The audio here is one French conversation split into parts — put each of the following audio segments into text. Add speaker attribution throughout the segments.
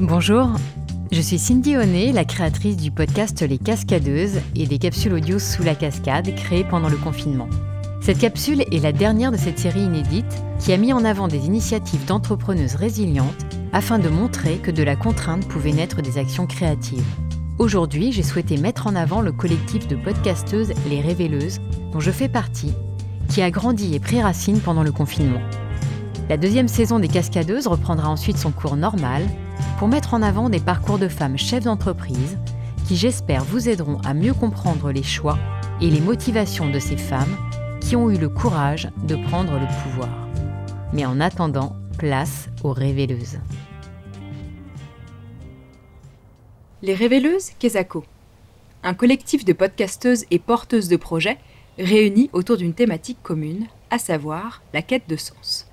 Speaker 1: Bonjour, je suis Cindy Honnet, la créatrice du podcast Les Cascadeuses et des capsules audio sous la cascade créées pendant le confinement. Cette capsule est la dernière de cette série inédite qui a mis en avant des initiatives d'entrepreneuses résilientes afin de montrer que de la contrainte pouvait naître des actions créatives. Aujourd'hui, j'ai souhaité mettre en avant le collectif de podcasteuses Les Révéleuses, dont je fais partie, qui a grandi et pris racine pendant le confinement. La deuxième saison des Cascadeuses reprendra ensuite son cours normal pour mettre en avant des parcours de femmes chefs d'entreprise qui, j'espère, vous aideront à mieux comprendre les choix et les motivations de ces femmes qui ont eu le courage de prendre le pouvoir. Mais en attendant, place aux révéleuses.
Speaker 2: Les Révéleuses Kezako. Un collectif de podcasteuses et porteuses de projets réunis autour d'une thématique commune, à savoir la quête de sens.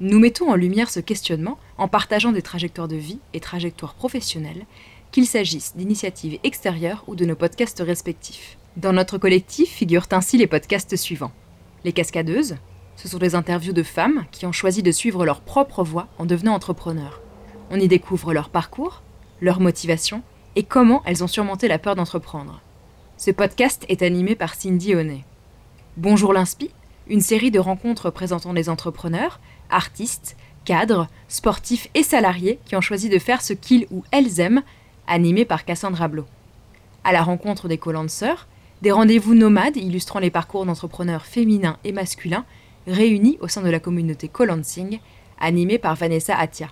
Speaker 2: Nous mettons en lumière ce questionnement en partageant des trajectoires de vie et trajectoires professionnelles, qu'il s'agisse d'initiatives extérieures ou de nos podcasts respectifs. Dans notre collectif figurent ainsi les podcasts suivants. Les cascadeuses, ce sont des interviews de femmes qui ont choisi de suivre leur propre voie en devenant entrepreneurs. On y découvre leur parcours, leur motivation et comment elles ont surmonté la peur d'entreprendre. Ce podcast est animé par Cindy Honnet. Bonjour l'Inspi, une série de rencontres présentant des entrepreneurs, artistes, cadres, sportifs et salariés qui ont choisi de faire ce qu'ils ou elles aiment, animés par Cassandra Blo. À la rencontre des co-lanceurs, des rendez-vous nomades illustrant les parcours d'entrepreneurs féminins et masculins réunis au sein de la communauté co-lancing, par Vanessa Atia.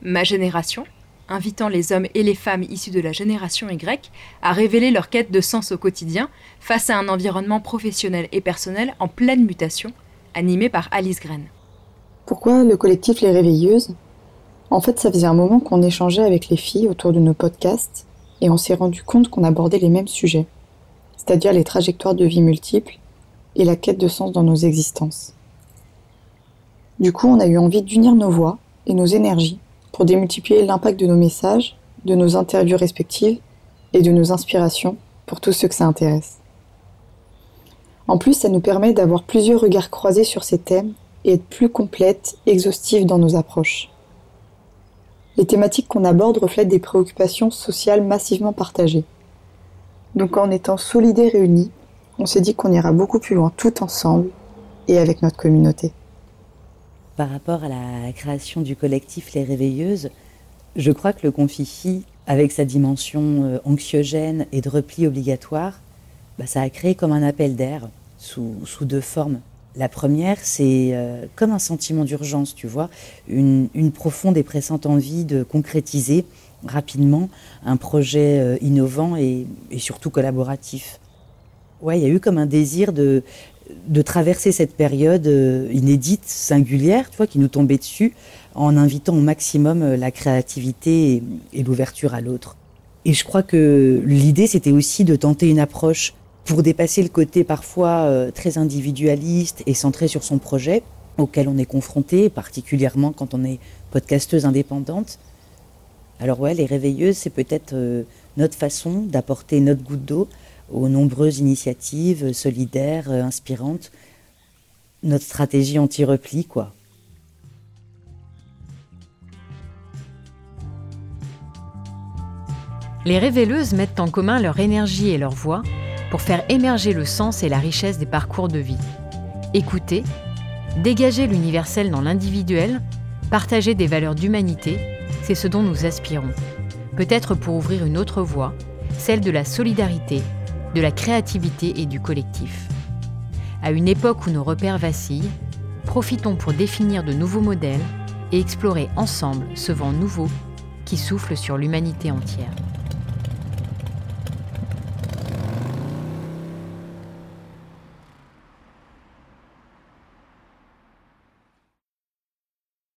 Speaker 2: Ma génération, invitant les hommes et les femmes issus de la génération Y à révéler leur quête de sens au quotidien face à un environnement professionnel et personnel en pleine mutation, animé par Alice Gren.
Speaker 3: Pourquoi le collectif Les Réveilleuses? En fait, ça faisait un moment qu'on échangeait avec les filles autour de nos podcasts et on s'est rendu compte qu'on abordait les mêmes sujets, c'est-à-dire les trajectoires de vie multiples et la quête de sens dans nos existences. Du coup, on a eu envie d'unir nos voix et nos énergies pour démultiplier l'impact de nos messages, de nos interviews respectives et de nos inspirations pour tous ceux que ça intéresse. En plus, ça nous permet d'avoir plusieurs regards croisés sur ces thèmes et être plus complète, exhaustive dans nos approches. Les thématiques qu'on aborde reflètent des préoccupations sociales massivement partagées. Donc en étant solides et réunis, on s'est dit qu'on ira beaucoup plus loin tout ensemble et avec notre communauté.
Speaker 4: Par rapport à la création du collectif Les Réveilleuses, je crois que le Confifi, avec sa dimension euh, anxiogène et de repli obligatoire, bah, ça a créé comme un appel d'air sous deux formes. La première, c'est euh, comme un sentiment d'urgence, tu vois, une, profonde et pressante envie de concrétiser rapidement un projet euh, innovant et, surtout collaboratif. Ouais, il y a eu comme un désir de, de traverser cette période euh, inédite, singulière, tu vois, qui nous tombait dessus, en invitant au maximum la créativité et l'ouverture à l'autre. Et je crois que l'idée, c'était aussi de tenter une approche pour dépasser le côté parfois euh, très individualiste et centré sur son projet, auquel on est confronté, particulièrement quand on est podcasteuse indépendante. Alors ouais, les réveilleuses, c'est peut-être euh, notre façon d'apporter notre goutte d'eau aux nombreuses initiatives solidaires, euh, inspirantes, notre stratégie anti-repli, quoi.
Speaker 1: Les révéleuses mettent en commun leur énergie et leur voix pour faire émerger le sens et la richesse des parcours de vie. Écouter, dégager l'universel dans l'individuel, partager des valeurs d'humanité, c'est ce dont nous aspirons. Peut-être pour ouvrir une autre voie, celle de la solidarité, de la créativité et du collectif. À une époque où nos repères vacillent, profitons pour définir de nouveaux modèles et explorer ensemble ce vent nouveau qui souffle sur l'humanité entière.